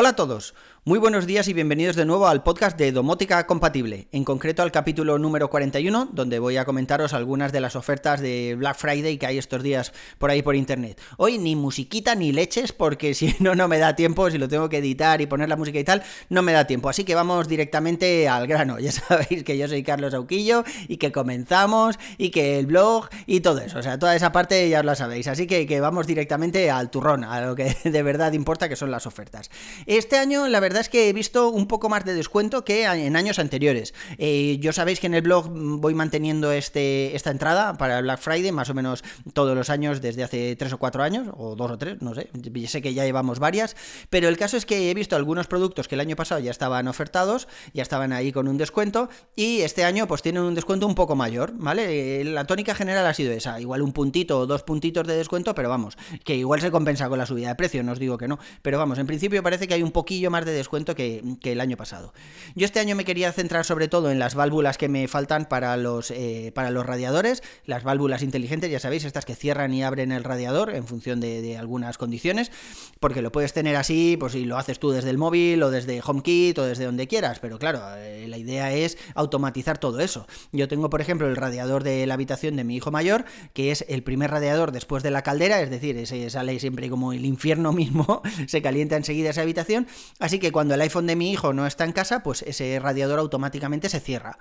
Hola a todos, muy buenos días y bienvenidos de nuevo al podcast de Domótica Compatible, en concreto al capítulo número 41, donde voy a comentaros algunas de las ofertas de Black Friday que hay estos días por ahí por internet. Hoy ni musiquita ni leches, porque si no, no me da tiempo, si lo tengo que editar y poner la música y tal, no me da tiempo. Así que vamos directamente al grano. Ya sabéis que yo soy Carlos Auquillo y que comenzamos y que el blog y todo eso. O sea, toda esa parte ya os la sabéis. Así que, que vamos directamente al turrón, a lo que de verdad importa, que son las ofertas. Este año la verdad es que he visto un poco más de descuento que en años anteriores. Eh, yo sabéis que en el blog voy manteniendo este, esta entrada para Black Friday más o menos todos los años desde hace tres o cuatro años, o dos o tres, no sé, sé que ya llevamos varias, pero el caso es que he visto algunos productos que el año pasado ya estaban ofertados, ya estaban ahí con un descuento, y este año pues tienen un descuento un poco mayor, ¿vale? Eh, la tónica general ha sido esa, igual un puntito o dos puntitos de descuento, pero vamos, que igual se compensa con la subida de precio, no os digo que no, pero vamos, en principio parece que hay un poquillo más de descuento que, el año pasado. Yo este año me quería centrar sobre todo en las válvulas que me faltan para los, eh, para los radiadores, las válvulas inteligentes, ya sabéis, estas que cierran y abren el radiador en función de, algunas condiciones, porque lo puedes tener así, pues si lo haces tú desde el móvil o desde HomeKit o desde donde quieras, pero claro, eh, la idea es automatizar todo eso. Yo tengo, por ejemplo, el radiador de la habitación de mi hijo mayor, que es el primer radiador después de la caldera, es decir, sale siempre como el infierno mismo, se calienta enseguida esa habitación, Así que cuando el iPhone de mi hijo no está en casa, pues ese radiador automáticamente se cierra.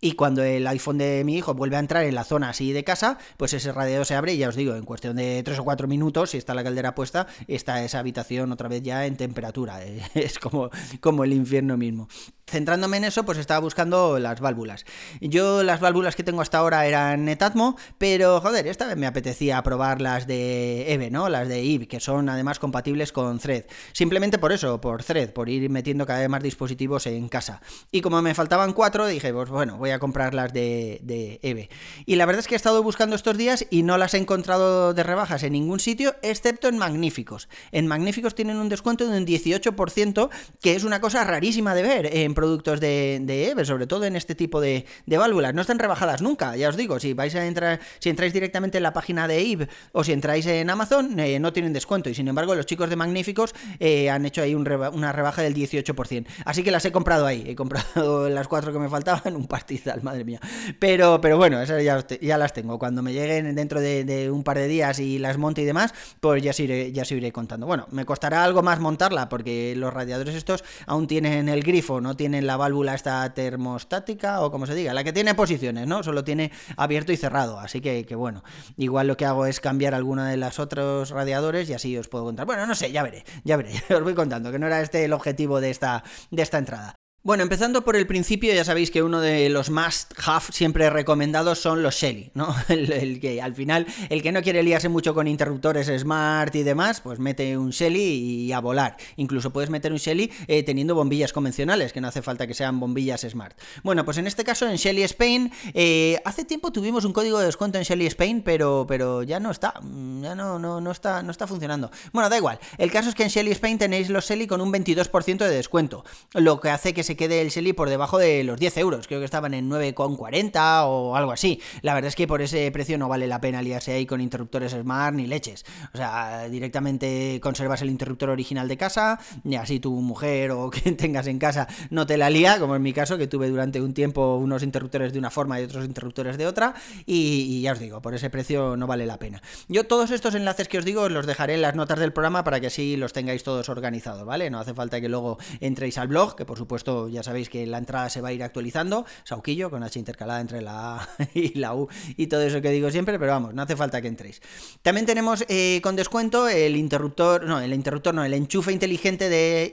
Y cuando el iPhone de mi hijo vuelve a entrar en la zona así de casa, pues ese radiador se abre y ya os digo, en cuestión de 3 o 4 minutos, si está la caldera puesta, está esa habitación otra vez ya en temperatura. Es como, como el infierno mismo centrándome en eso, pues estaba buscando las válvulas. Yo las válvulas que tengo hasta ahora eran Netatmo, pero joder, esta vez me apetecía probar las de EVE, ¿no? Las de IB, que son además compatibles con Thread. Simplemente por eso, por Thread, por ir metiendo cada vez más dispositivos en casa. Y como me faltaban cuatro, dije, pues bueno, voy a comprar las de, de EVE. Y la verdad es que he estado buscando estos días y no las he encontrado de rebajas en ningún sitio, excepto en Magníficos. En Magníficos tienen un descuento de un 18%, que es una cosa rarísima de ver en productos de, de EVE, sobre todo en este tipo de, válvulas. No están rebajadas nunca, ya os digo, si vais a entrar, si entráis directamente en la página de EVE o si entráis en Amazon, eh, no tienen descuento. Y sin embargo, los chicos de Magníficos eh, han hecho ahí una rebaja del 18%. Así que las he comprado ahí. He comprado las cuatro que me faltaban, un pastizal, madre mía. Pero, pero bueno, esas ya, las tengo. Cuando me lleguen dentro de, un par de días y las monte y demás, pues ya se, iré, ya se iré contando. Bueno, me costará algo más montarla porque los radiadores estos aún tienen el grifo, no tienen en la válvula esta termostática o como se diga, la que tiene posiciones, ¿no? Solo tiene abierto y cerrado, así que, que bueno, igual lo que hago es cambiar alguna de las otros radiadores y así os puedo contar. Bueno, no sé, ya veré, ya veré, os voy contando, que no era este el objetivo de esta, de esta entrada. Bueno, empezando por el principio, ya sabéis que uno de los más have siempre recomendados son los Shelly, ¿no? El, que al final, el que no quiere liarse mucho con interruptores smart y demás, pues mete un Shelly y a volar. Incluso puedes meter un Shelly eh, teniendo bombillas convencionales, que no hace falta que sean bombillas smart. Bueno, pues en este caso en Shelly Spain, eh, hace tiempo tuvimos un código de descuento en Shelly Spain, pero, pero ya no está, mm, ya no, no, no, está, no está funcionando. Bueno, da igual. El caso es que en Shelly Spain tenéis los Shelly con un 22% de descuento, lo que hace que se quede el Shelly por debajo de los 10 euros. Creo que estaban en 9,40 o algo así. La verdad es que por ese precio no vale la pena liarse ahí con interruptores Smart ni leches. O sea, directamente conservas el interruptor original de casa y así tu mujer o quien tengas en casa no te la lía, como en mi caso, que tuve durante un tiempo unos interruptores de una forma y otros interruptores de otra. Y, ya os digo, por ese precio no vale la pena. Yo todos estos enlaces que os digo os los dejaré en las notas del programa para que así los tengáis todos organizados, ¿vale? No hace falta que luego entréis al blog, que por supuesto ya sabéis que la entrada se va a ir actualizando, Sauquillo, con H intercalada entre la A y la U y todo eso que digo siempre, pero vamos, no hace falta que entréis. También tenemos eh, con descuento el interruptor, no, el interruptor no, el enchufe inteligente de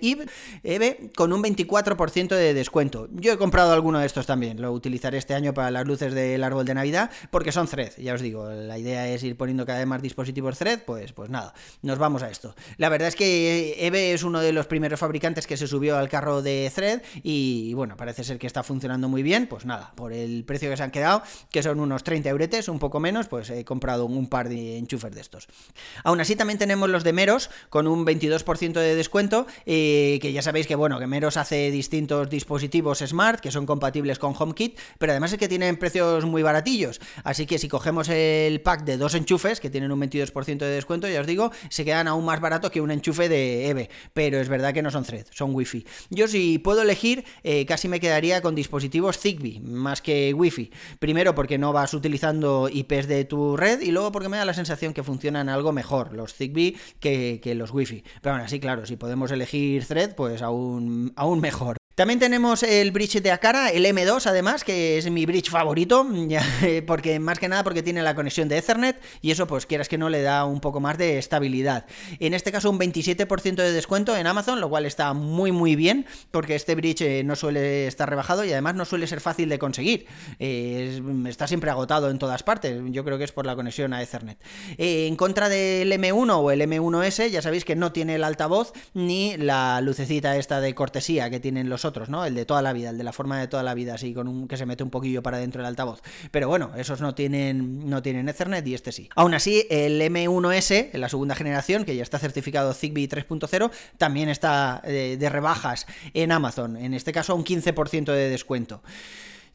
EVE con un 24% de descuento. Yo he comprado alguno de estos también, lo utilizaré este año para las luces del árbol de Navidad, porque son Thread, ya os digo, la idea es ir poniendo cada vez más dispositivos Thread, pues, pues nada, nos vamos a esto. La verdad es que EVE es uno de los primeros fabricantes que se subió al carro de Thread y bueno, parece ser que está funcionando muy bien, pues nada, por el precio que se han quedado, que son unos 30 euretes, un poco menos, pues he comprado un par de enchufes de estos. Aún así también tenemos los de Meros con un 22% de descuento, eh, que ya sabéis que bueno, que Meros hace distintos dispositivos smart que son compatibles con HomeKit, pero además es que tienen precios muy baratillos, así que si cogemos el pack de dos enchufes que tienen un 22% de descuento, ya os digo, se quedan aún más barato que un enchufe de EVE, pero es verdad que no son Thread, son Wi-Fi. Yo si puedo elegir, eh, casi me quedaría con dispositivos Zigbee más que Wi-Fi. Primero porque no vas utilizando IPs de tu red y luego porque me da la sensación que funcionan algo mejor los Zigbee que, que los Wi-Fi. Pero aún así, claro, si podemos elegir Thread, pues aún, aún mejor. También tenemos el bridge de Akara, el M2 además, que es mi bridge favorito, porque más que nada porque tiene la conexión de Ethernet y eso pues quieras que no le da un poco más de estabilidad. En este caso un 27% de descuento en Amazon, lo cual está muy muy bien porque este bridge eh, no suele estar rebajado y además no suele ser fácil de conseguir. Eh, está siempre agotado en todas partes, yo creo que es por la conexión a Ethernet. Eh, en contra del M1 o el M1S, ya sabéis que no tiene el altavoz ni la lucecita esta de cortesía que tienen los ¿no? El de toda la vida, el de la forma de toda la vida, así con un que se mete un poquillo para dentro del altavoz. Pero bueno, esos no tienen, no tienen Ethernet y este sí. Aún así, el M1S, en la segunda generación, que ya está certificado Zigbee 3.0, también está eh, de rebajas en Amazon, en este caso un 15% de descuento.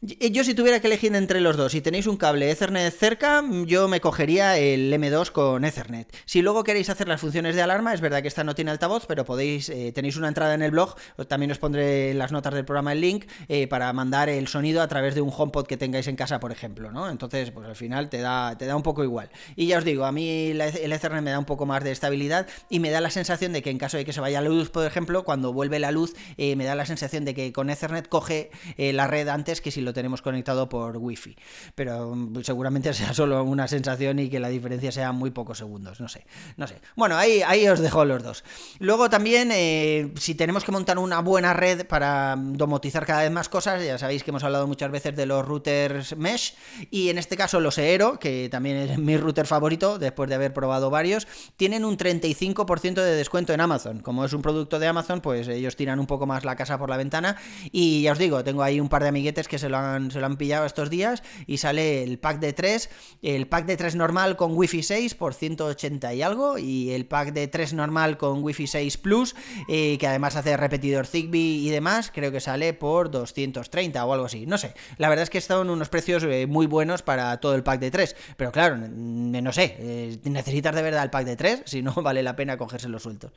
Yo si tuviera que elegir entre los dos, si tenéis un cable Ethernet cerca, yo me cogería el M2 con Ethernet. Si luego queréis hacer las funciones de alarma, es verdad que esta no tiene altavoz, pero podéis, eh, tenéis una entrada en el blog, también os pondré en las notas del programa el link, eh, para mandar el sonido a través de un HomePod que tengáis en casa, por ejemplo, ¿no? Entonces, pues al final te da, te da un poco igual. Y ya os digo, a mí el Ethernet me da un poco más de estabilidad y me da la sensación de que en caso de que se vaya la luz, por ejemplo, cuando vuelve la luz, eh, me da la sensación de que con Ethernet coge la red antes que si lo tenemos conectado por wifi. Pero mm, seguramente sea solo una sensación y que la diferencia sea muy pocos segundos. No sé, no sé. Bueno, ahí, ahí os dejo los dos. Luego también, eh, si tenemos que montar una buena red para domotizar cada vez más cosas, ya sabéis que hemos hablado muchas veces de los routers mesh. Y en este caso los Eero, que también es mi router favorito, después de haber probado varios, tienen un 35% de descuento en Amazon. Como es un producto de Amazon, pues ellos tiran un poco más la casa por la ventana. Y ya os digo, tengo ahí un par de amiguetes que se lo han, se lo han pillado estos días y sale el pack de 3, el pack de 3 normal con Wi-Fi 6 por 180 y algo y el pack de 3 normal con Wi-Fi 6 Plus, eh, que además hace repetidor Zigbee y demás, creo que sale por 230 o algo así, no sé. La verdad es que están unos precios eh, muy buenos para todo el pack de 3, pero claro, no sé, eh, necesitas de verdad el pack de 3, si no vale la pena cogérselo sueltos.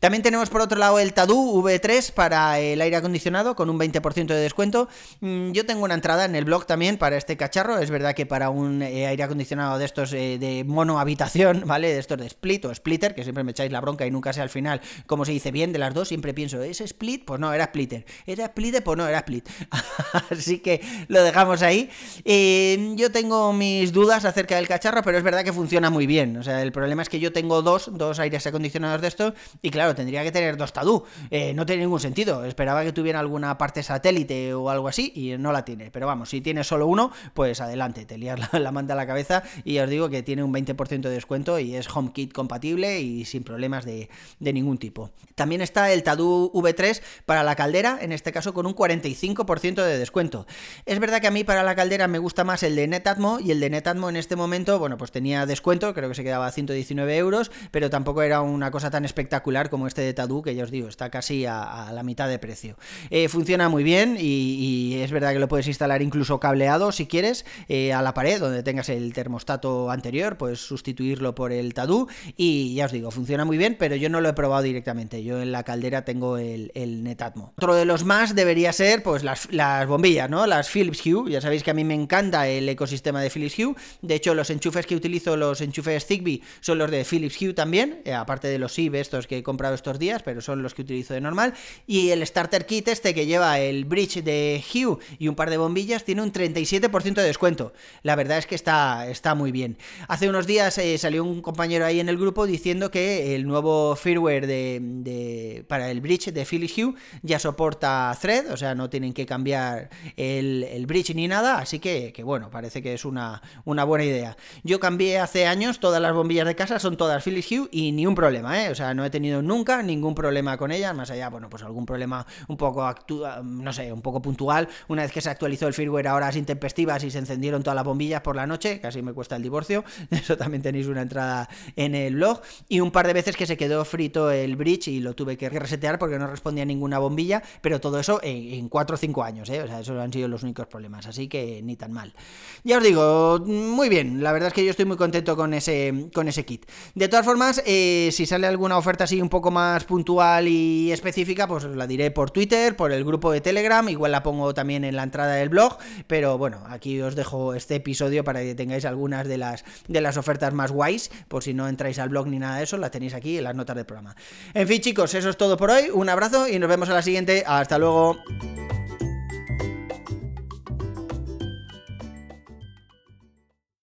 También tenemos por otro lado el Tadu V3 para el aire acondicionado con un 20% de descuento. Mm, yo tengo una entrada en el blog también para este cacharro. Es verdad que para un eh, aire acondicionado de estos eh, de mono habitación, ¿vale? De estos de split o splitter, que siempre me echáis la bronca y nunca sé al final cómo se dice bien de las dos, siempre pienso, ¿es split? Pues no, era splitter. ¿Era splitter? Pues no, era split. Así que lo dejamos ahí. Eh, yo tengo mis dudas acerca del cacharro, pero es verdad que funciona muy bien. O sea, el problema es que yo tengo dos, dos aires acondicionados de estos y claro, tendría que tener dos Tadú. Eh, no tiene ningún sentido. Esperaba que tuviera alguna parte satélite o algo así y no la tiene. Pero vamos, si tiene solo uno, pues adelante, te lías la, manta a la cabeza y os digo que tiene un 20% de descuento y es HomeKit compatible y sin problemas de, ningún tipo. También está el Tadú V3 para la caldera, en este caso con un 45% de descuento. Es verdad que a mí para la caldera me gusta más el de Netatmo y el de Netatmo en este momento, bueno, pues tenía descuento, creo que se quedaba a 119 euros, pero tampoco era una cosa tan espectacular como este de Tadu, que ya os digo, está casi a, la mitad de precio. Eh, funciona muy bien y, es verdad que lo puedes instalar incluso cableado si quieres eh, a la pared donde tengas el termostato anterior, puedes sustituirlo por el Tadu y ya os digo, funciona muy bien, pero yo no lo he probado directamente. Yo en la caldera tengo el, Netatmo. Otro de los más debería ser pues las, las bombillas, ¿no? Las Philips Hue. Ya sabéis que a mí me encanta el ecosistema de Philips Hue. De hecho, los enchufes que utilizo, los enchufes Zigbee, son los de Philips Hue también, eh, aparte de los SIB estos que he comprado estos días, pero son los que utilizo de normal. Y el starter kit este que lleva el bridge de Hue y un par de bombillas tiene un 37% de descuento. La verdad es que está, está muy bien. Hace unos días eh, salió un compañero ahí en el grupo diciendo que el nuevo firmware de, para el bridge de Philips Hue ya soporta Thread, o sea, no tienen que cambiar el, bridge ni nada, así que, bueno, parece que es una, una buena idea. Yo cambié hace años, todas las bombillas de casa son todas Philips Hue y ni un problema, ¿eh? O sea, no he tenido nunca ningún problema con ella, más allá, bueno, pues algún problema un poco, no sé, un poco puntual, una vez que se actualizó el firmware a horas intempestivas y se encendieron todas las bombillas por la noche, casi me cuesta el divorcio, eso también tenéis una entrada en el blog, y un par de veces que se quedó frito el bridge y lo tuve que resetear porque no respondía ninguna bombilla, pero todo eso en, 4 o 5 años, ¿eh? o sea, esos han sido los únicos problemas, así que ni tan mal. Ya os digo, muy bien, la verdad es que yo estoy muy contento con ese, con ese kit. De todas formas, eh, si sale alguna oferta así un poco más puntual y específica, pues la diré por Twitter, por el grupo de Telegram, igual la pongo también en la entrada del blog, pero bueno, aquí os dejo este episodio para que tengáis algunas de las, de las ofertas más guays, por si no entráis al blog ni nada de eso, las tenéis aquí en las notas del programa. En fin, chicos, eso es todo por hoy, un abrazo y nos vemos a la siguiente, hasta luego.